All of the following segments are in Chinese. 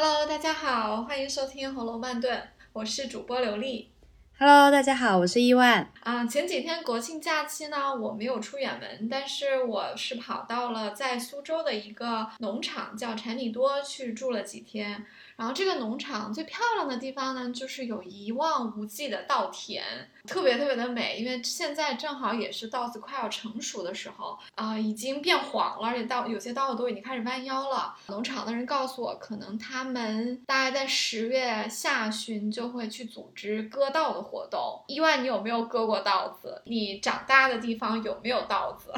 Hello，大家好，欢迎收听《红楼慢炖》，我是主播刘丽。Hello，大家好，我是伊万。啊、前几天国庆假期呢，我没有出远门，但是我是跑到了在苏州的一个农场，叫柴米多，去住了几天。然后这个农场最漂亮的地方呢，就是有一望无际的稻田，特别特别的美。因为现在正好也是稻子快要成熟的时候，啊、已经变黄了，而且稻有些稻子都已经开始弯腰了。农场的人告诉我，可能他们大概在十月下旬就会去组织割稻的活动。意外，你有没有割过稻子？你长大的地方有没有稻子？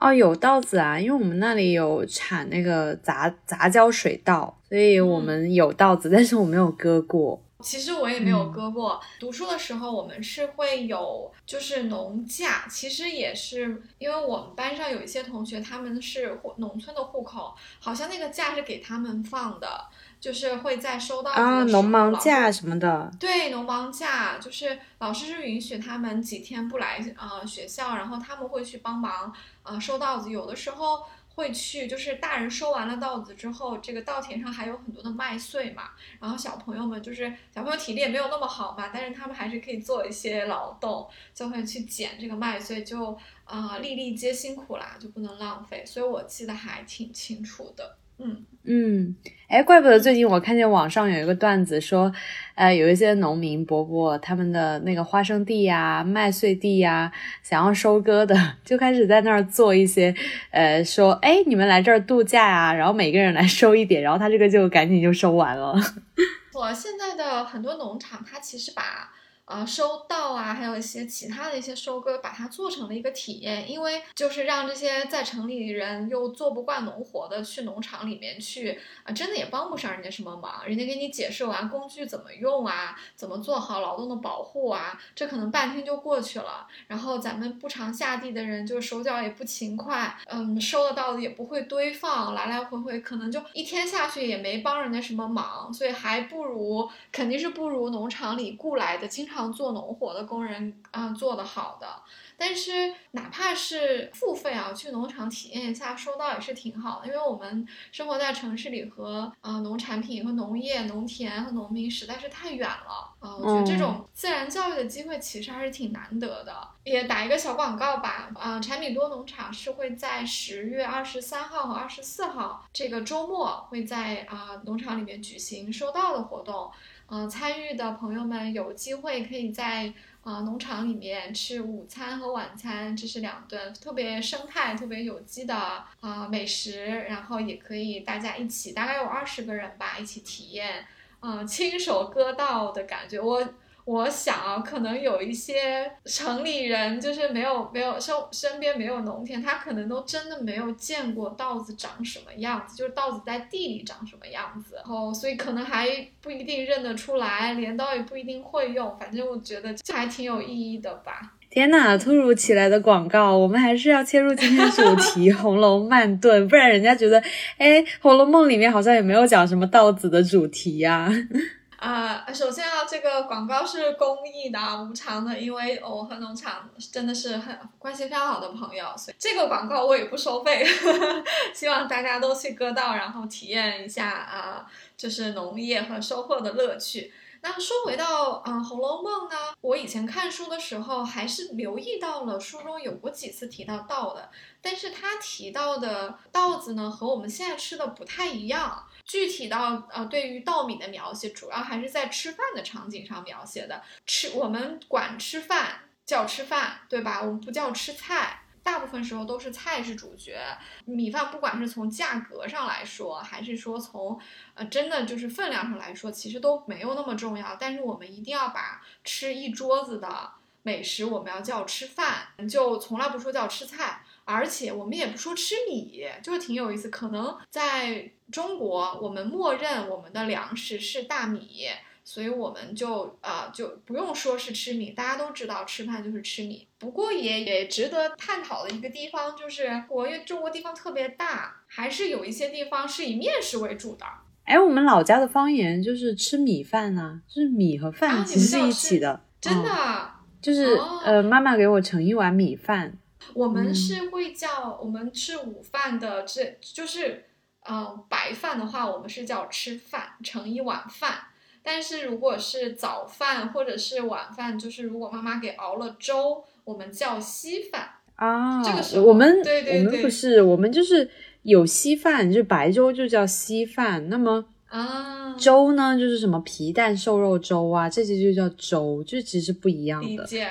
哦，有稻子啊，因为我们那里有产那个杂杂交水稻，所以我们有稻子，但是我没有割过。其实我也没有割过。读书的时候，我们是会有就是农假，其实也是因为我们班上有一些同学，他们是户农村的户口，好像那个假是给他们放的，就是会在收到啊，农忙假什么的。对，农忙假就是老师是允许他们几天不来呃学校，然后他们会去帮忙呃收稻子，有的时候会去，就是大人收完了稻子之后，这个稻田上还有很多的麦穗嘛，然后小朋友们就是小朋友体力也没有那么好嘛，但是他们还是可以做一些劳动，就会去捡这个麦穗，就啊、粒粒皆辛苦啦，就不能浪费，所以我记得还挺清楚的，嗯。嗯，哎，怪不得最近我看见网上有一个段子说，呃，有一些农民伯伯他们的那个花生地呀、麦穗地呀，想要收割的，就开始在那儿做一些，呃，说，哎，你们来这儿度假呀，然后每个人来收一点，然后他这个就赶紧就收完了。我现在的很多农场，它其实把呃收稻啊，还有一些其他的一些收割，把它做成了一个体验，因为就是让这些在城里人又做不惯农活的去农场里面去啊、真的也帮不上人家什么忙，人家给你解释完工具怎么用啊，怎么做好劳动的保护啊，这可能半天就过去了。然后咱们不常下地的人，就手脚也不勤快，嗯，收的稻子也不会堆放，来来回回可能就一天下去也没帮人家什么忙，所以还不如肯定是不如农场里雇来的经常做农活的工人啊、做的好的。但是哪怕是付费啊，去农场体验一下收到也是挺好的，因为我们生活在城市里和呃农产品和农业、农田和农民实在是太远了啊、我觉得这种自然教育的机会其实还是挺难得的。也打一个小广告吧，啊、产品多农场是会在十月二十三号和二十四号这个周末会在啊、农场里面举行收到的活动。呃、参与的朋友们有机会可以在呃、农场里面吃午餐和晚餐，这是两顿特别生态、特别有机的啊、美食，然后也可以大家一起，大概有二十个人吧，一起体验嗯、亲手割稻的感觉。我我想啊，可能有一些城里人就是没有没有身身边没有农田，他可能都真的没有见过稻子长什么样子，就是稻子在地里长什么样子，然后所以可能还不一定认得出来，镰刀也不一定会用，反正我觉得这还挺有意义的吧。天呐，突如其来的广告，我们还是要切入今天主题《红楼慢炖》，不然人家觉得，哎，《红楼梦》里面好像也没有讲什么稻子的主题呀、啊、啊首先啊，这个广告是公益的啊，无偿的，因为我和农场真的是很关系非常好的朋友，所以这个广告我也不收费，希望大家都去割稻，然后体验一下啊、就是农业和收获的乐趣。那说回到嗯、呃红楼梦》呢，我以前看书的时候还是留意到了书中有过几次提到稻的，但是他提到的稻子呢，和我们现在吃的不太一样。具体到呃，对于稻米的描写，主要还是在吃饭的场景上描写的。吃我们管吃饭叫吃饭，对吧？我们不叫吃菜。大部分时候都是菜是主角，米饭不管是从价格上来说，还是说从呃真的就是分量上来说，其实都没有那么重要。但是我们一定要把吃一桌子的美食，我们要叫吃饭，就从来不说叫吃菜。而且我们也不说吃米，就是挺有意思。可能在中国，我们默认我们的粮食是大米，所以我们就呃就不用说是吃米，大家都知道吃饭就是吃米。不过也也值得探讨的一个地方就是，我因为中国地方特别大，还是有一些地方是以面食为主的。哎，我们老家的方言就是吃米饭呐、就是米和啊饭其实是一起的，真的，嗯就是、哦呃，妈妈给我盛一碗米饭，我们嗯是会叫我们吃午饭的，这就是嗯，白饭的话，我们是叫吃饭，盛一碗饭。但是如果是早饭或者是晚饭，就是如果妈妈给熬了粥，我们叫稀饭啊。这个时候我们对对我们不是，我们就是有稀饭，就白粥就叫稀饭。那么啊，粥呢，就是什么皮蛋瘦肉粥啊，这些就叫粥，就其实不一样的。理解。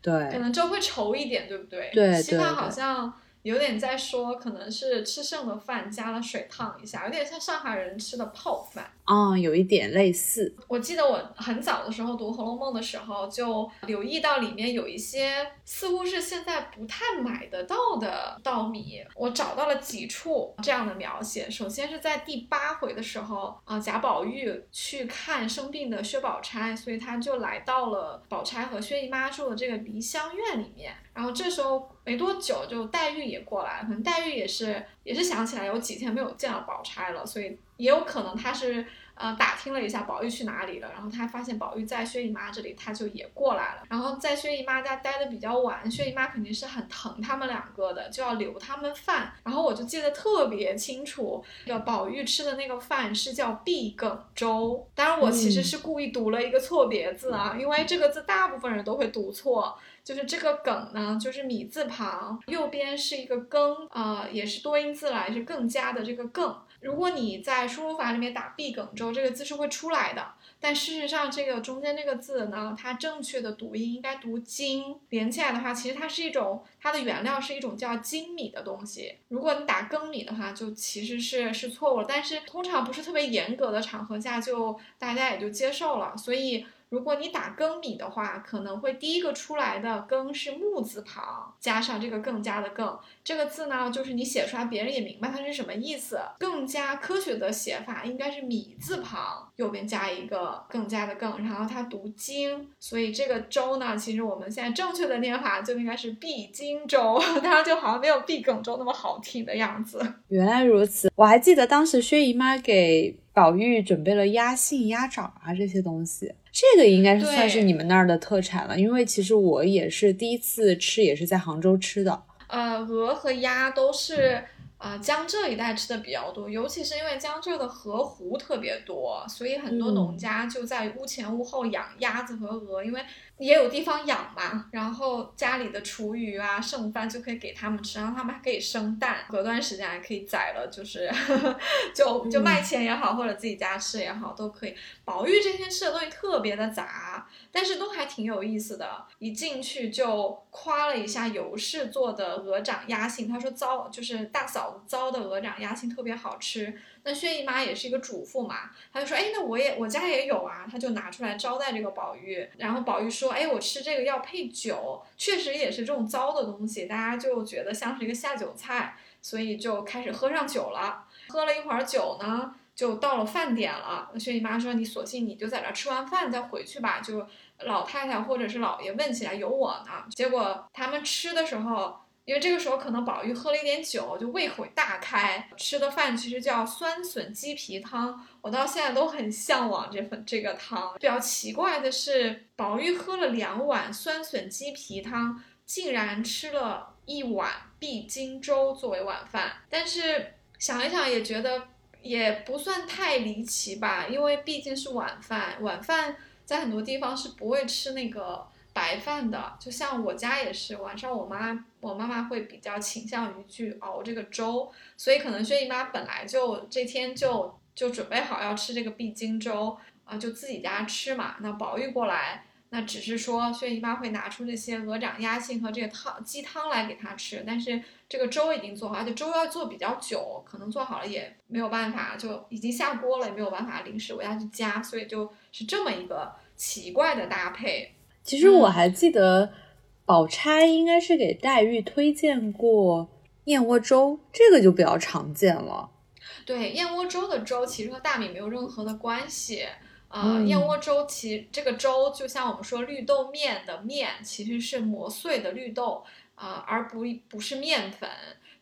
对，可能粥会稠一点，对不对？对稀饭对好像有点在说，可能是吃剩的饭加了水烫一下，有点像上海人吃的泡饭。啊、有一点类似。我记得我很早的时候读《红楼梦》的时候，就留意到里面有一些似乎是现在不太买得到的稻米。我找到了几处这样的描写。首先是在第八回的时候，啊、贾宝玉去看生病的薛宝钗，所以他就来到了宝钗和薛姨妈住的这个梨香院里面。然后这时候没多久，就黛玉也过来了，可能黛玉也是也是想起来有几天没有见到宝钗了，所以也有可能她是呃打听了一下宝玉去哪里了，然后她发现宝玉在薛姨妈这里，她就也过来了。然后在薛姨妈家待的比较晚，薛姨妈肯定是很疼他们两个的，就要留他们饭。然后我就记得特别清楚，那个宝玉吃的那个饭是叫碧梗粥。当然我其实嗯是故意读了一个错别字啊，因为这个字大部分人都会读错。就是这个梗呢，就是米字旁，右边是一个更，呃，也是多音字来，是更加的这个更。如果你在输入法里面打碧梗之后，这个字是会出来的。但事实上，这个中间这个字呢，它正确的读音应该读精，连起来的话，其实它是一种它的原料是一种叫精米的东西。如果你打更米的话，就其实是是错误了。但是通常不是特别严格的场合下，就大家也就接受了。所以如果你打更米的话，可能会第一个出来的更是木字旁加上这个更加的更，这个字呢，就是你写出来别人也明白它是什么意思。更加科学的写法应该是米字旁右边加一个更加的更，然后它读经，所以这个周呢，其实我们现在正确的念法就应该是必经周，当然就好像没有碧梗周那么好听的样子。原来如此，我还记得当时薛姨妈给宝玉准备了鸭信、鸭掌啊这些东西，这个应该是算是你们那儿的特产了，因为其实我也是第一次吃，也是在杭州吃的。呃，鹅和鸭都是啊、呃江浙一带吃的比较多，尤其是因为江浙的河湖特别多，所以很多农嗯家就在屋前屋后养鸭子和鹅，因为也有地方养嘛。然后家里的厨余啊、剩饭就可以给他们吃，然后他们还可以生蛋，隔段时间还可以宰了，就是 就就卖钱也好，或者自己家吃也好，都可以。宝玉这天吃的东西特别的杂，但是都还挺有意思的。一进去就夸了一下尤氏做的鹅掌鸭心，他说糟就是大嫂子糟的鹅掌鸭心特别好吃。那薛姨妈也是一个主妇嘛，她就说，哎，那我也我家也有啊，她就拿出来招待这个宝玉。然后宝玉说，哎，我吃这个要配酒，确实也是这种糟的东西，大家就觉得像是一个下酒菜，所以就开始喝上酒了。喝了一会儿酒呢，就到了饭点了。薛姨妈说：“你索性你就在这吃完饭再回去吧。”就老太太或者是老爷问起来有我呢。结果他们吃的时候，因为这个时候可能宝玉喝了一点酒，就胃口大开。吃的饭其实叫酸笋鸡皮汤，我到现在都很向往这份这个汤。比较奇怪的是，宝玉喝了两碗酸笋鸡皮汤，竟然吃了一碗碧金粥作为晚饭，但是。想一想也觉得也不算太离奇吧，因为毕竟是晚饭，晚饭在很多地方是不会吃那个白饭的。就像我家也是，晚上我妈我妈妈会比较倾向于去熬这个粥，所以可能薛姨妈本来就这天就就准备好要吃这个碧筋粥啊、就自己家吃嘛。那宝玉过来。那只是说薛姨妈会拿出这些鹅掌、鸭心和这个汤鸡汤来给他吃，但是这个粥已经做好，而且粥要做比较久，可能做好了也没有办法，就已经下锅了，也没有办法临时我要去加，所以就是这么一个奇怪的搭配。其实我还记得，宝钗应该是给黛玉推荐过燕窝粥，这个就比较常见了。对，燕窝粥的粥其实和大米没有任何的关系。呃，嗯燕窝粥其这个粥就像我们说绿豆面的面，其实是磨碎的绿豆啊、呃而不不是面粉。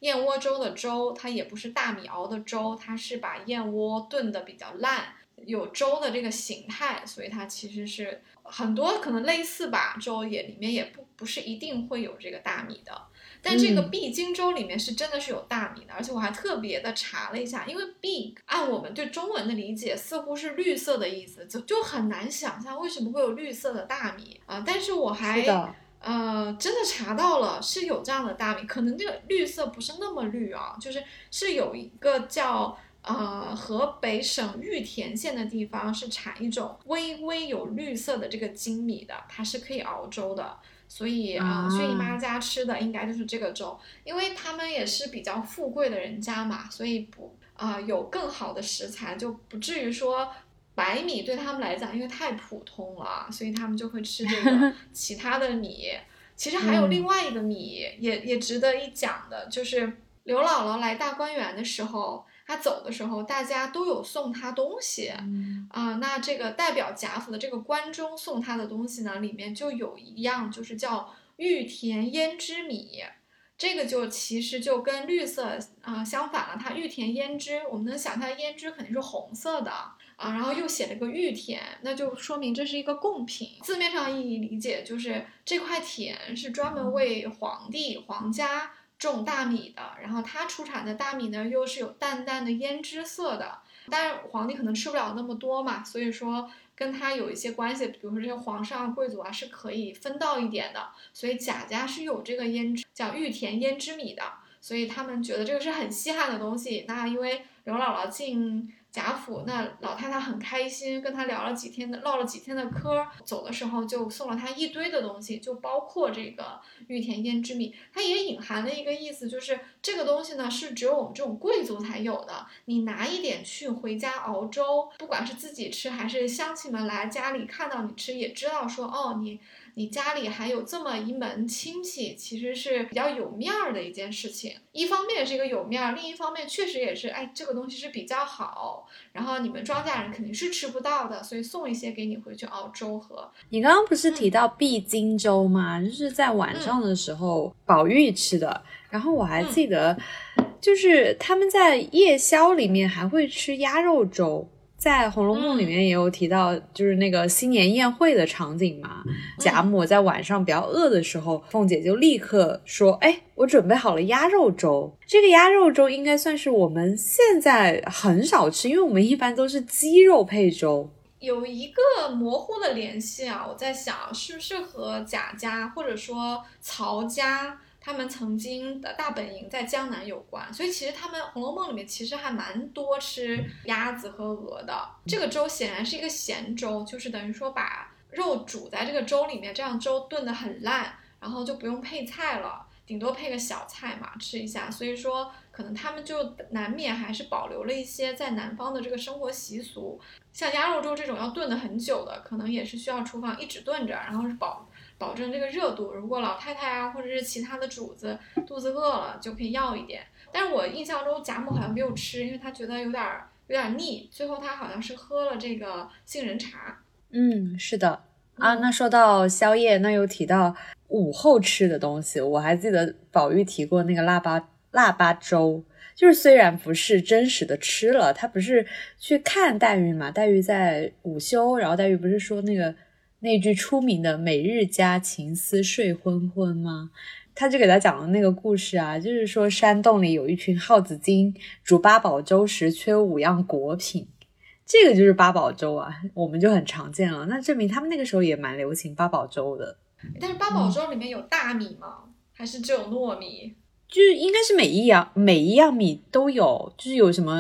燕窝粥的粥，它也不是大米熬的粥，它是把燕窝炖的比较烂，有粥的这个形态，所以它其实是很多可能类似吧，粥也里面也不不是一定会有这个大米的。但这个必经粥里面是真的是有大米的，而且我还特别的查了一下，因为 big 按我们对中文的理解似乎是绿色的意思，就就很难想象为什么会有绿色的大米啊。但是我还呃真的查到了是有这样的大米，可能这个绿色不是那么绿啊，就是是有一个叫呃河北省玉田县的地方是产一种微微有绿色的这个粳米的，它是可以熬粥的。所以啊，薛姨妈家吃的应该就是这个粥，因为他们也是比较富贵的人家嘛，所以不啊有更好的食材，就不至于说白米对他们来讲因为太普通了，所以他们就会吃这个 其他的米。其实还有另外一个米也也值得一讲的，就是刘姥姥来大观园的时候。她走的时候，大家都有送她东西，啊，那这个代表贾府的这个关中送她的东西呢，里面就有一样，就是叫玉田胭脂米，这个就其实就跟绿色啊相反了。它玉田胭脂，我们能想象胭脂肯定是红色的啊，然后又写了个玉田，那就说明这是一个贡品。字面上意义理解就是这块田是专门为皇帝皇家。种大米的，然后它出产的大米呢，又是有淡淡的胭脂色的。但是皇帝可能吃不了那么多嘛，所以说跟他有一些关系，比如说这些皇上贵族啊，是可以分到一点的。所以贾家是有这个胭脂，叫玉田胭脂米的，所以他们觉得这个是很稀罕的东西。那因为刘姥姥进。贾府那老太太很开心，跟他聊了几天的，唠了几天的嗑，走的时候就送了他一堆的东西，就包括这个玉田胭脂米，它也隐含了一个意思，就是这个东西呢是只有我们这种贵族才有的，你拿一点去回家熬粥，不管是自己吃还是乡亲们来家里看到你吃，也知道说哦你。你家里还有这么一门亲戚，其实是比较有面儿的一件事情。一方面是一个有面儿，另一方面确实也是，哎，这个东西是比较好。然后你们庄稼人肯定是吃不到的，所以送一些给你回去熬粥喝。你刚刚不是提到必经粥吗？就是在晚上的时候宝玉吃的。然后我还记得，就是他们在夜宵里面还会吃鸭肉粥。在《红楼梦》里面也有提到，就是那个新年宴会的场景嘛。贾母在晚上比较饿的时候，凤姐就立刻说：“哎，我准备好了鸭肉粥。这个鸭肉粥应该算是我们现在很少吃，因为我们一般都是鸡肉配粥。”有一个模糊的联系啊，我在想是不是和贾家或者说曹家。他们曾经的大本营在江南有关，所以其实他们《红楼梦》里面其实还蛮多吃鸭子和鹅的。这个粥显然是一个咸粥，就是等于说把肉煮在这个粥里面，这样粥炖得很烂，然后就不用配菜了，顶多配个小菜嘛吃一下。所以说，可能他们就难免还是保留了一些在南方的这个生活习俗，像鸭肉粥这种要炖的很久的，可能也是需要厨房一直炖着，然后是保。保证这个热度，如果老太太啊，或者是其他的主子肚子饿了，就可以要一点。但是我印象中贾母好像没有吃，因为她觉得有点有点腻。最后她好像是喝了这个杏仁茶。嗯，是的啊。那说到宵夜，那又提到午后吃的东西。我还记得宝玉提过那个腊八腊八粥，就是虽然不是真实的吃了，他不是去看黛玉嘛？黛玉在午休，然后黛玉不是说那个。那句出名的“每日佳情思睡昏昏”吗？他就给他讲了那个故事啊，就是说山洞里有一群耗子精，煮八宝粥时缺五样果品，这个就是八宝粥啊，我们就很常见了。那证明他们那个时候也蛮流行八宝粥的。但是八宝粥里面有大米吗？还是只有糯米？就是应该是每一样每一样米都有，就是有什么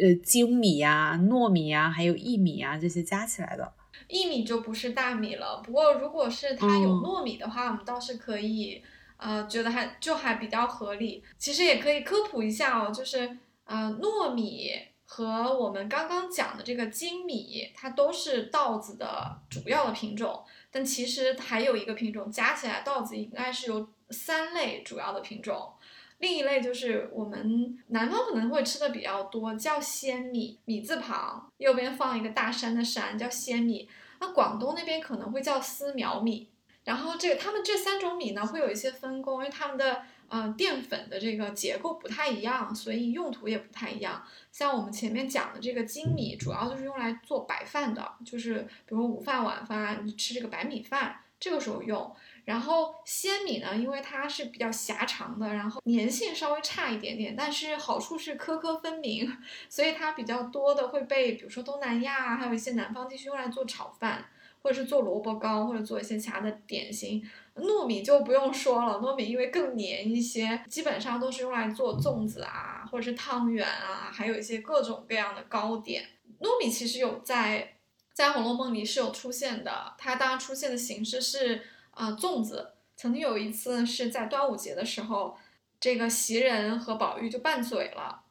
呃精米呀、糯米呀，还有薏米啊这些加起来的。薏米就不是大米了，不过如果是它有糯米的话，我们倒是可以，呃，觉得还就还比较合理。其实也可以科普一下哦，就是呃，糯米和我们刚刚讲的这个粳米，它都是稻子的主要的品种，但其实还有一个品种，加起来稻子应该是有三类主要的品种。另一类就是我们南方可能会吃的比较多，叫鲜米，米字旁右边放一个大山的山，叫鲜米。那广东那边可能会叫丝苗米。然后这个他们这三种米呢，会有一些分工，因为他们的呃，淀粉的这个结构不太一样，所以用途也不太一样。像我们前面讲的这个精米，主要就是用来做白饭的，就是比如午饭、晚饭你吃这个白米饭，这个时候用。然后鲜米呢，因为它是比较狭长的，然后粘性稍微差一点点，但是好处是颗颗分明，所以它比较多的会被，比如说东南亚还有一些南方地区用来做炒饭，或者是做萝卜糕，或者做一些其他的点心。糯米就不用说了，糯米因为更粘一些，基本上都是用来做粽子啊，或者是汤圆啊，还有一些各种各样的糕点。糯米其实有在在《红楼梦》里是有出现的，它当然出现的形式是。啊，粽子曾经有一次是在端午节的时候，这个袭人和宝玉就拌嘴了，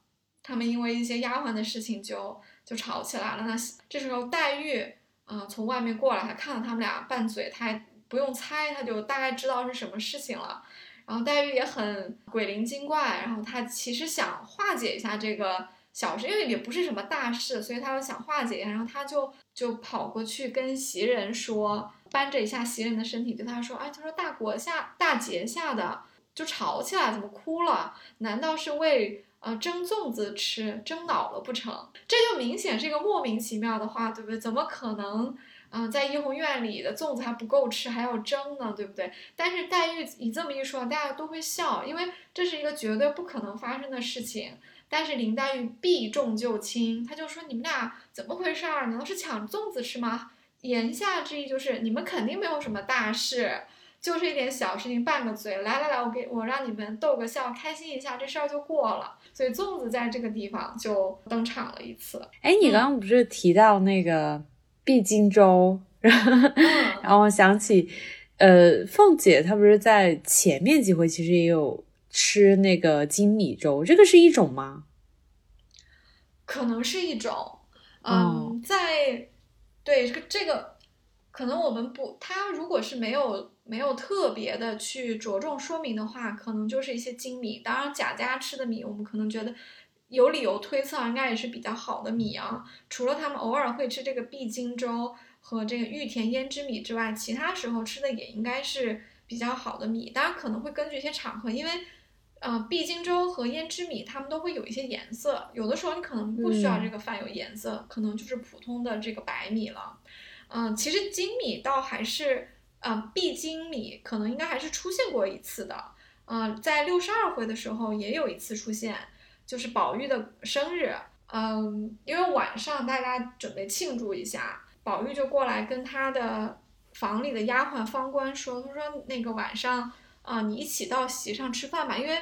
他们因为一些丫鬟的事情就就吵起来了。那这时候黛玉啊从外面过来，她看到他们俩拌嘴，她还不用猜，她就大概知道是什么事情了。然后黛玉也很鬼灵精怪，然后她其实想化解一下这个小事，因为也不是什么大事，所以她就想化解一下，然后她就就跑过去跟袭人说。扳着一下袭人的身体，对他说：“哎，他说大国下大节下的就吵起来，怎么哭了？难道是为呃蒸粽子吃蒸恼了不成？这就明显是一个莫名其妙的话，对不对？怎么可能？嗯，在怡红院里的粽子还不够吃，还要蒸呢，对不对？但是黛玉你这么一说，大家都会笑，因为这是一个绝对不可能发生的事情。但是林黛玉避重就轻，她就说：你们俩怎么回事儿？难道是抢粽子吃吗？”言下之意就是你们肯定没有什么大事，就是一点小事情拌个嘴，来来来，我给我让你们逗个笑，开心一下，这事儿就过了。所以粽子在这个地方就登场了一次。哎，你刚刚不是提到那个碧荆州，然后想起，呃，凤姐她不是在前面几回其实也有吃那个金米粥，这个是一种吗？可能是一种，嗯，在。对这个这个，可能我们不，它如果是没有没有特别的去着重说明的话，可能就是一些精米。当然贾家吃的米，我们可能觉得有理由推测应该也是比较好的米啊。除了他们偶尔会吃这个碧荆州和这个玉田胭脂米之外，其他时候吃的也应该是比较好的米。当然可能会根据一些场合，因为。呃，碧荆州和胭脂米，它们都会有一些颜色。有的时候你可能不需要这个饭有颜色，可能就是普通的这个白米了。嗯，其实精米倒还是，呃，碧金米可能应该还是出现过一次的。嗯，在六十二回的时候也有一次出现，就是宝玉的生日。嗯，因为晚上大家准备庆祝一下，宝玉就过来跟他的房里的丫鬟方官说：“他说那个晚上啊，你一起到席上吃饭吧，因为。”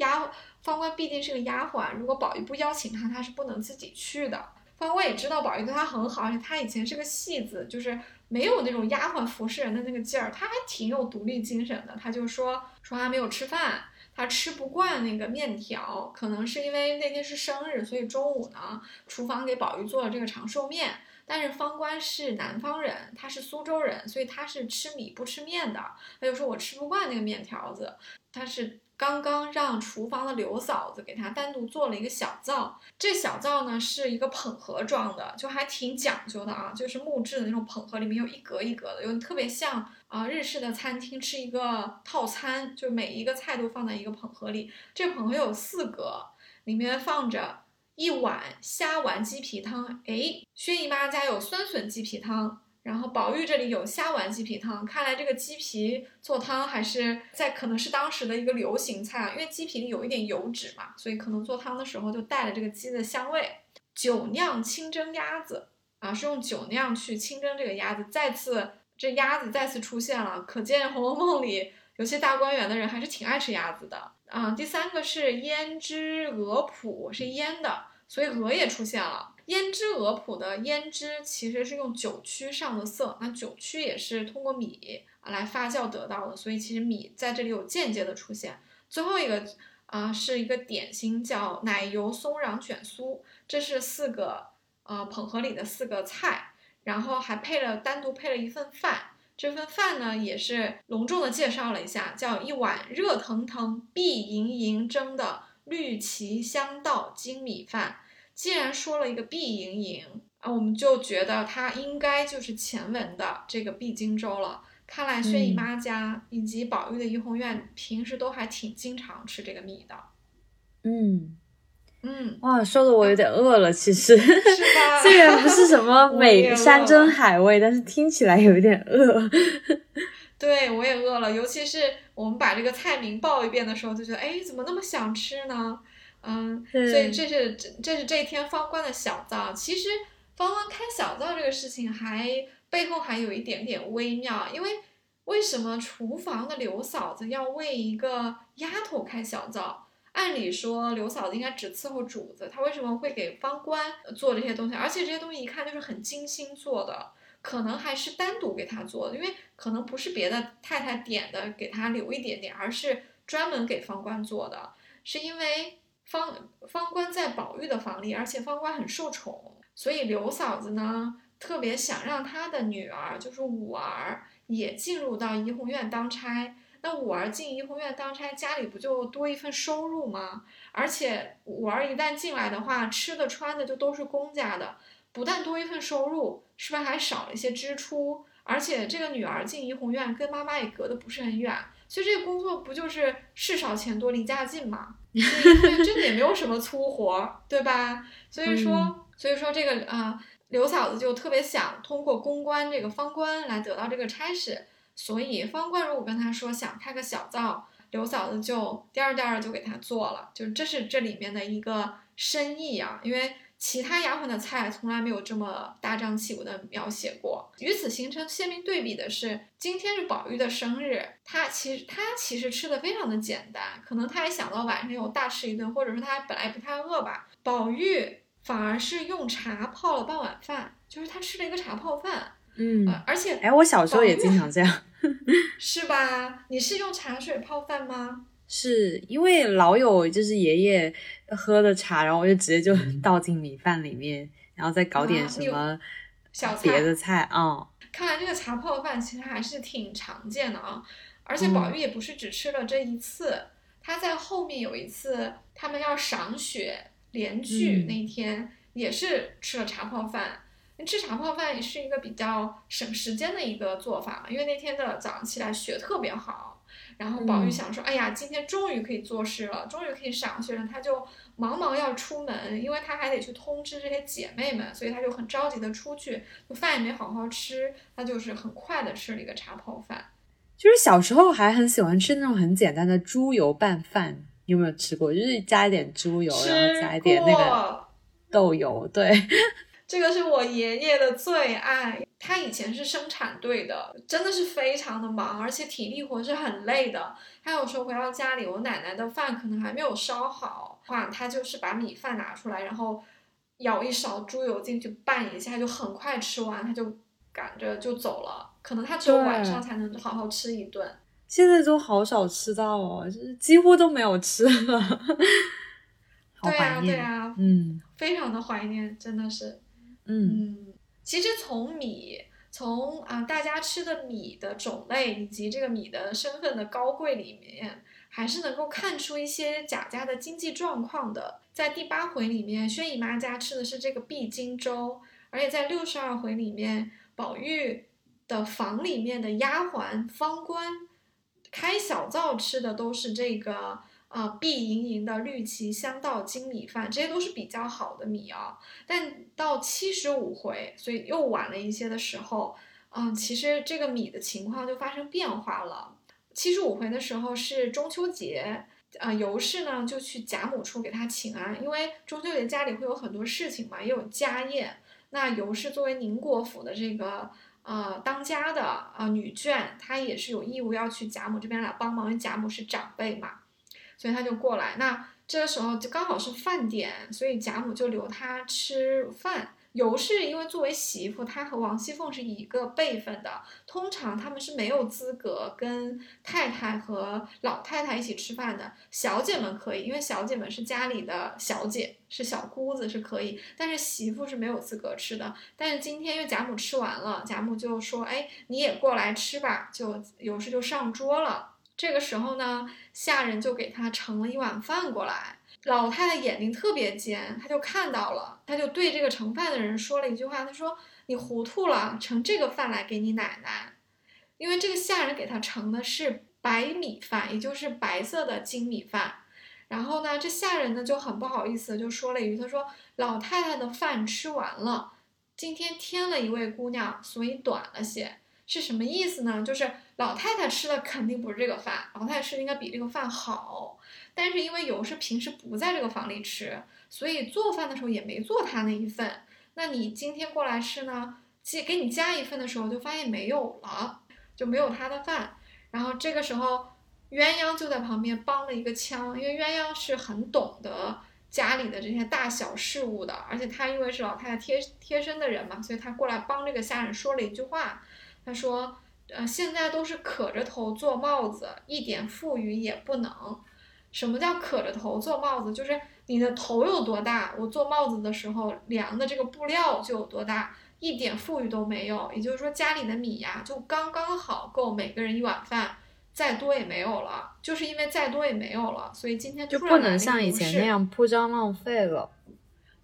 丫方官毕竟是个丫鬟，如果宝玉不邀请他，他是不能自己去的。方官也知道宝玉对他很好，而且他以前是个戏子，就是没有那种丫鬟服侍人的那个劲儿，他还挺有独立精神的。他就说说他没有吃饭，他吃不惯那个面条，可能是因为那天是生日，所以中午呢，厨房给宝玉做了这个长寿面。但是方官是南方人，他是苏州人，所以他是吃米不吃面的。他就说我吃不惯那个面条子，他是。刚刚让厨房的刘嫂子给他单独做了一个小灶，这小灶呢是一个捧盒装的，就还挺讲究的啊，就是木质的那种捧盒，里面有一格一格的，有特别像啊日式的餐厅吃一个套餐，就每一个菜都放在一个捧盒里。这捧盒有四格，里面放着一碗虾丸鸡皮汤。哎，薛姨妈家有酸笋鸡皮汤。然后宝玉这里有虾丸鸡皮汤，看来这个鸡皮做汤还是在可能是当时的一个流行菜啊，因为鸡皮里有一点油脂嘛，所以可能做汤的时候就带了这个鸡的香味。酒酿清蒸鸭子啊，是用酒酿去清蒸这个鸭子，再次这鸭子再次出现了，可见《红楼梦》里有些大观园的人还是挺爱吃鸭子的啊。第三个是胭脂鹅脯，是腌的，所以鹅也出现了。胭脂鹅脯的胭脂其实是用酒曲上的色，那酒曲也是通过米啊来发酵得到的，所以其实米在这里有间接的出现。最后一个啊是一个点心叫奶油松瓤卷酥，这是四个呃捧盒里的四个菜，然后还配了单独配了一份饭，这份饭呢也是隆重的介绍了一下，叫一碗热腾腾、碧莹莹蒸的绿旗香稻精米饭。既然说了一个碧莹莹啊，我们就觉得它应该就是前文的这个碧荆州了。看来薛姨妈家以及宝玉的怡红院平时都还挺经常吃这个米的。嗯嗯，哇，说的我有点饿了。其实，是吧？虽然不是什么美山珍海味，但是听起来有一点饿。对，我也饿了，尤其是我们把这个菜名报一遍的时候，就觉得，哎，怎么那么想吃呢？嗯，所以这是这这是这一天方官的小灶。其实方官开小灶这个事情还背后还有一点点微妙，因为为什么厨房的刘嫂子要为一个丫头开小灶？按理说刘嫂子应该只伺候主子，她为什么会给方官做这些东西？而且这些东西一看就是很精心做的。可能还是单独给他做的，因为可能不是别的太太点的给他留一点点，而是专门给方官做的。是因为方方官在宝玉的房里，而且方官很受宠，所以刘嫂子呢特别想让她的女儿，就是五儿，也进入到怡红院当差。那五儿进怡红院当差，家里不就多一份收入吗？而且五儿一旦进来的话，吃的穿的就都是公家的，不但多一份收入，是不是还少了一些支出？而且这个女儿进怡红院跟妈妈也隔得不是很远，所以这个工作不就是事少钱多离家近嘛？所以怡红院真的也没有什么粗活儿，对吧？所以说，嗯所以说这个啊、呃刘嫂子就特别想通过公关这个方官来得到这个差事，所以方官如果跟他说想开个小灶，刘嫂子就颠儿颠儿就给他做了，就这是这里面的一个深意啊，因为其他丫鬟的菜从来没有这么大张旗鼓的描写过。与此形成鲜明对比的是，今天是宝玉的生日，他其实他其实吃的非常的简单，可能他也想到晚上有大吃一顿，或者说他本来不太饿吧。宝玉反而是用茶泡了半碗饭，就是他吃了一个茶泡饭，嗯，呃，而且哎，我小时候也经常这样，是吧？你是用茶水泡饭吗？是因为老有就是爷爷喝的茶，然后我就直接就倒进米饭里面，然后再搞点什么小别的菜啊。看来这个茶泡饭其实还是挺常见的啊，而且宝玉也不是只吃了这一次，他在后面有一次他们要赏雪联聚嗯那一天、也是吃了茶泡饭。吃茶泡饭也是一个比较省时间的一个做法嘛，因为那天的早上起来雪特别好，然后宝玉嗯想说，哎呀，今天终于可以做事了，终于可以赏雪了，他就忙忙要出门，因为他还得去通知这些姐妹们，所以他就很着急的出去，就饭也没好好吃，他就是很快的吃了一个茶泡饭。就是小时候还很喜欢吃那种很简单的猪油拌饭，你有没有吃过？就是加一点猪油，然后加一点那个豆油，对，这个是我爷爷的最爱，他以前是生产队的，真的是非常的忙，而且体力活是很累的。他有时候回到家里，我奶奶的饭可能还没有烧好，话他就是把米饭拿出来，然后舀一勺猪油进去拌一下，就很快吃完，他就赶着就走了。可能他只有晚上才能好好吃一顿。现在都好少吃到哦，就是几乎都没有吃了，好对啊，怀念。对啊，嗯非常的怀念，真的是。嗯，其实从米，从啊、大家吃的米的种类以及这个米的身份的高贵里面，还是能够看出一些贾家的经济状况的。在第八回里面，薛姨妈家吃的是这个碧金粥，而且在六十二回里面，宝玉的房里面的丫鬟方官开小灶吃的都是这个。啊，碧莹莹的绿旗香稻精米饭，这些都是比较好的米啊。但到七十五回，所以又晚了一些的时候，嗯，其实这个米的情况就发生变化了。七十五回的时候是中秋节，呃，尤氏呢就去贾母处给他请安，因为中秋节家里会有很多事情嘛，也有家宴。那尤氏作为宁国府的这个呃当家的啊、呃、女眷，她也是有义务要去贾母这边来帮忙，因为贾母是长辈嘛，所以她就过来。那这个时候就刚好是饭点，所以贾母就留她吃饭。尤氏因为作为媳妇，她和王熙凤是一个辈分的，通常他们是没有资格跟太太和老太太一起吃饭的。小姐们可以，因为小姐们是家里的小姐，是小姑子是可以，但是媳妇是没有资格吃的。但是今天因为贾母吃完了，贾母就说：“哎，你也过来吃吧。”就尤氏就上桌了。这个时候呢，下人就给她盛了一碗饭过来。老太太眼睛特别尖，她就看到了，她就对这个盛饭的人说了一句话，她说：“你糊涂了，盛这个饭来给你奶奶。”因为这个下人给他盛的是白米饭，也就是白色的精米饭。然后呢，这下人呢就很不好意思，就说了一句：“他说老太太的饭吃完了，今天添了一位姑娘，所以短了些。”是什么意思呢？就是老太太吃的肯定不是这个饭，老太太吃的应该比这个饭好。但是因为有是平时不在这个房里吃，所以做饭的时候也没做他那一份。那你今天过来吃呢，给给你加一份的时候，就发现没有了，就没有他的饭。然后这个时候，鸳鸯就在旁边帮了一个腔，因为鸳鸯是很懂得家里的这些大小事务的，而且他因为是老太太贴贴身的人嘛，所以他过来帮这个下人说了一句话。他说：“呃，现在都是可着头做帽子，一点富裕也不能。什么叫可着头做帽子？就是你的头有多大，我做帽子的时候量的这个布料就有多大，一点富裕都没有。也就是说，家里的米呀，就刚刚好够每个人一碗饭，再多也没有了。就是因为再多也没有了，所以今天就不能像以前那样铺张浪费了。”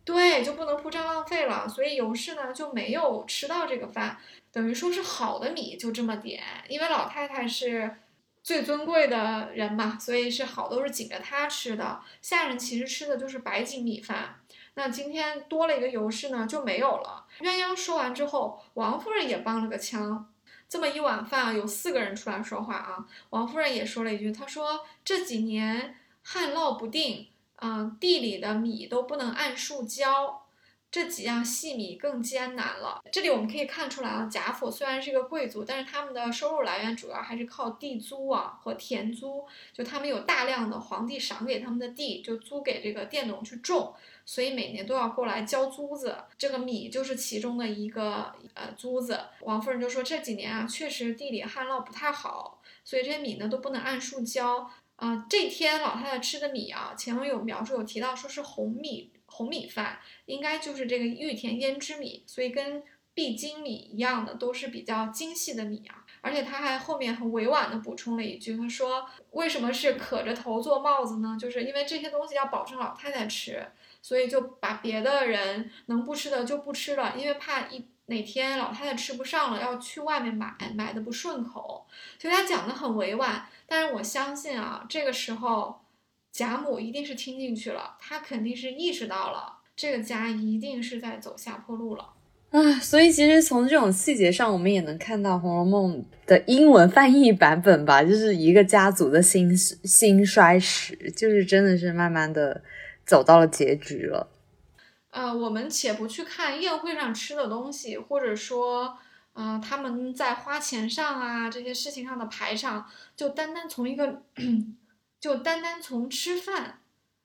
对，就不能铺张浪费了，所以尤氏呢就没有吃到这个饭，等于说是好的米就这么点，因为老太太是最尊贵的人嘛，所以是好都是紧着她吃的，下人其实吃的就是白锦米饭。那今天多了一个尤氏呢就没有了。鸳鸯说完之后，王夫人也帮了个腔，这么一碗饭有四个人出来说话啊，王夫人也说了一句，她说这几年旱涝不定。嗯，地里的米都不能按数交，这几样细米更艰难了。这里我们可以看出来啊，贾府虽然是一个贵族，但是他们的收入来源主要还是靠地租啊和田租。就他们有大量的皇帝赏给他们的地，就租给这个佃农去种，所以每年都要过来交租子。这个米就是其中的一个呃租子。王夫人就说这几年啊，确实地里旱涝不太好，所以这些米呢都不能按数交。啊，这天老太太吃的米啊，前文有描述有提到说是红米红米饭，应该就是这个玉田胭脂米，所以跟碧金米一样的，都是比较精细的米啊。而且他还后面很委婉的补充了一句，他说为什么是可着头做帽子呢？就是因为这些东西要保证老太太吃，所以就把别的人能不吃的就不吃了，因为怕一哪天老太太吃不上了，要去外面买，买的不顺口。所以他讲的很委婉。但是我相信啊，这个时候贾母一定是听进去了，她肯定是意识到了这个家一定是在走下坡路了啊。所以其实从这种细节上，我们也能看到《红楼梦》的英文翻译版本吧，就是一个家族的兴兴衰史，就是真的是慢慢的走到了结局了。呃，我们且不去看宴会上吃的东西，或者说。啊，他们在花钱上啊这些事情上的排场，就单单从一个，就单单从吃饭，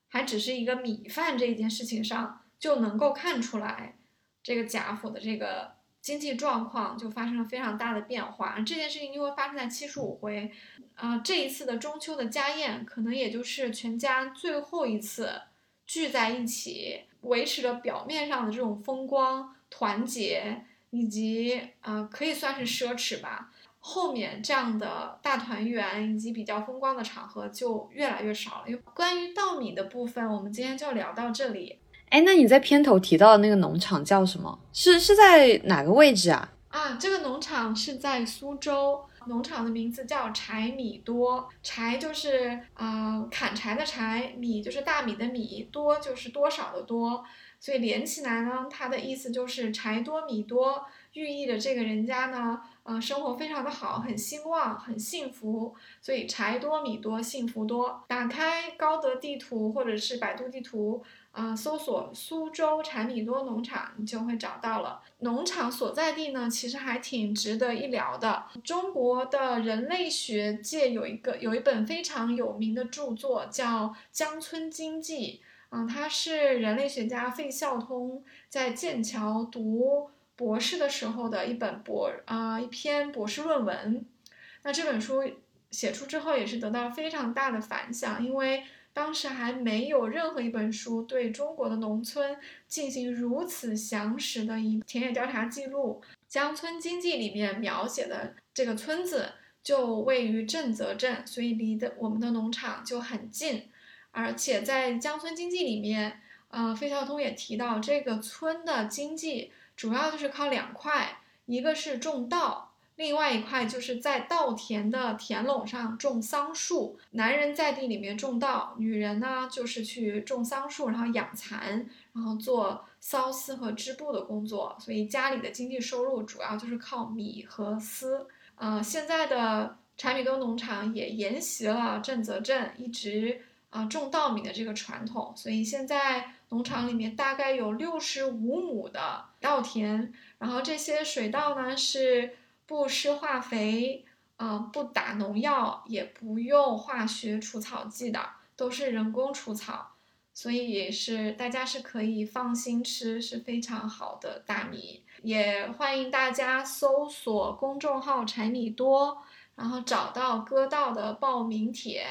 还只是一个米饭这一件事情上，就能够看出来，这个贾府的这个经济状况就发生了非常大的变化。这件事情因为发生在七十五回，啊，这一次的中秋的家宴，可能也就是全家最后一次聚在一起，维持着表面上的这种风光团结。以及啊，可以算是奢侈吧。后面这样的大团圆以及比较风光的场合就越来越少了。因为关于稻米的部分，我们今天就聊到这里。哎，那你在片头提到的那个农场叫什么？是是在哪个位置啊？啊，这个农场是在苏州，农场的名字叫柴米多。柴就是啊砍柴的柴，米就是大米的米，多就是多少的多。所以连起来呢，它的意思就是柴多米多，寓意着这个人家呢，呃，生活非常的好，很兴旺，很幸福。所以柴多米多，幸福多。打开高德地图或者是百度地图，啊，搜索苏州柴米多农场，你就会找到了。农场所在地呢，其实还挺值得一聊的。中国的人类学界有一个有一本非常有名的著作，叫《江村经济》。嗯，它是人类学家费孝通在剑桥读博士的时候的一本博啊一篇博士论文。那这本书写出之后，也是得到非常大的反响，因为当时还没有任何一本书对中国的农村进行如此详实的一田野调查记录。江村经济里面描写的这个村子就位于震泽镇，所以离的我们的农场就很近。而且在江村经济里面，呃，费孝通也提到，这个村的经济主要就是靠两块，一个是种稻，另外一块就是在稻田的田垄上种桑树，男人在地里面种稻，女人呢就是去种桑树，然后养蚕，然后做缫丝和织布的工作。所以家里的经济收入主要就是靠米和丝。呃，现在的柴米沟农场也沿袭了郑泽镇一直啊种稻米的这个传统，所以现在农场里面大概有六十五亩的稻田，然后这些水稻呢是。不施化肥，嗯，不打农药，也不用化学除草剂的，都是人工除草，所以是大家是可以放心吃，是非常好的大米。也欢迎大家搜索公众号“柴米多”，然后找到割稻的报名帖，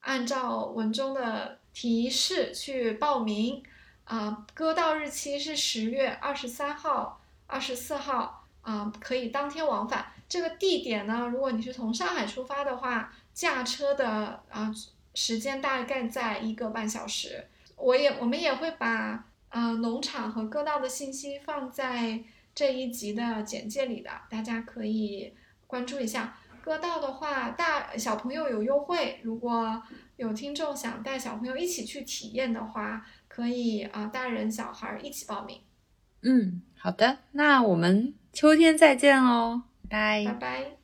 按照文中的提示去报名。啊，割稻日期是十月二十三号、二十四号。啊，可以当天往返。这个地点呢，如果你是从上海出发的话，驾车的啊时间大概在一个半小时。我也我们也会把呃农场和割稻的信息放在这一集的简介里的，大家可以关注一下。割稻的话，大小朋友有优惠，如果有听众想带小朋友一起去体验的话，可以啊，大人小孩一起报名。嗯，好的，那我们。秋天再见喽，拜拜拜。